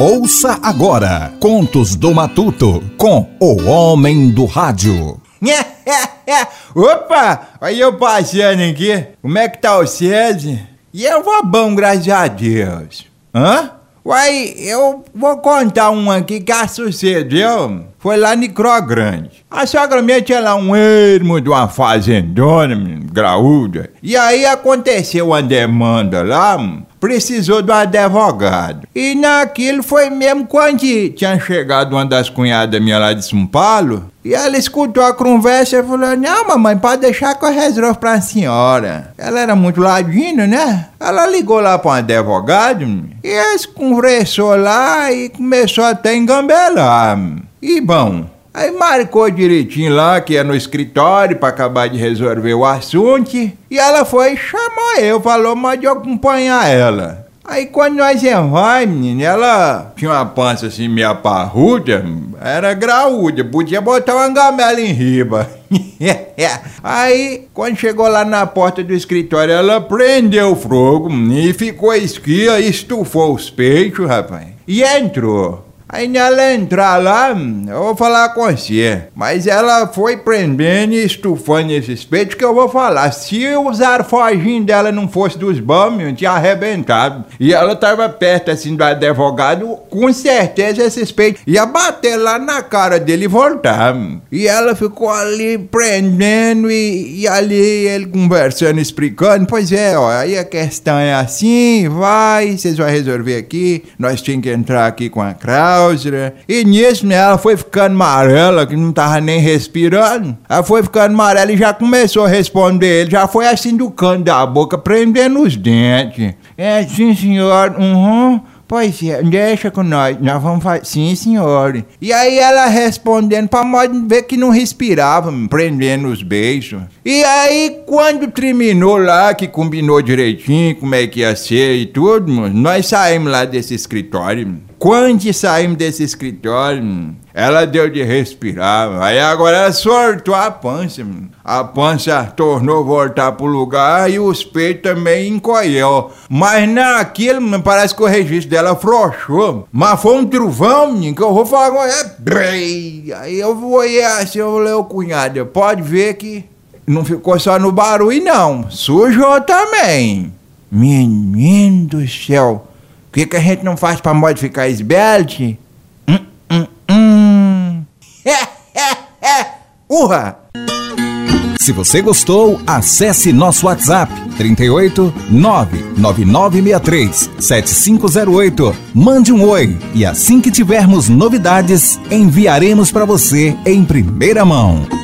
Ouça agora Contos do Matuto com o Homem do Rádio. Opa, olha eu passando aqui. Como é que tá o César? E eu vou bom, graças a Deus. Hã? Uai, eu vou contar um aqui que sucedeu. Foi lá em Cro Grande. A sogra minha tinha lá um ermo de uma fazendona, graúda. E aí aconteceu uma demanda lá, precisou de um advogado. E naquilo foi mesmo quando tinha chegado uma das cunhadas minha lá de São Paulo. E ela escutou a conversa e falou: Não, mamãe, pode deixar que eu resolvo pra senhora. Ela era muito ladina, né? Ela ligou lá para um advogado e eles conversou lá e começou até a engambelar. E bom, Aí marcou direitinho lá que é no escritório para acabar de resolver o assunto. E ela foi e chamou eu, falou, mas de acompanhar ela. Aí quando nós vai, menina, ela tinha uma pança assim meia parruda, era graúda, podia botar uma gamela em riba. Aí, quando chegou lá na porta do escritório, ela prendeu o fogo e ficou esquia, estufou os peitos, rapaz. E entrou. Aí nela entrar lá, eu vou falar com você. Mas ela foi prendendo e estufando esses peitos que eu vou falar. Se os arfoginhos dela não fosse dos bons, tinha arrebentado. E ela tava perto assim do advogado, com certeza esses peitos ia bater lá na cara dele e voltar. E ela ficou ali prendendo e, e ali ele conversando, explicando. Pois é, ó, aí a questão é assim, vai, vocês vão resolver aqui. Nós tínhamos que entrar aqui com a Krau e nisso, né, ela foi ficando amarela, que não tava nem respirando. Ela foi ficando amarela e já começou a responder ele. Já foi assim do canto da boca, prendendo os dentes. É, sim, senhor. Uhum. Pois é, deixa com nós, nós vamos fazer. Sim, senhor. E aí ela respondendo pra modo ver que não respirava, prendendo os beijos. E aí, quando terminou lá, que combinou direitinho como é que ia ser e tudo, nós saímos lá desse escritório. Quando saímos desse escritório, ela deu de respirar. Aí agora ela sortou a pança. A pança tornou voltar pro lugar e os peitos também encolheu. Mas naquilo, parece que o registro dela frouxou. Mas foi um trovão, menino, que eu vou falar com ela. Aí eu vou assim, eu falei, ô cunhada, pode ver que não ficou só no barulho, não. Sujou também. Menino do céu. O que, que a gente não faz para modificar esse belt? Hum, hum, hum. Urra! Se você gostou, acesse nosso WhatsApp 38 99963 7508. Mande um oi e assim que tivermos novidades, enviaremos para você em primeira mão.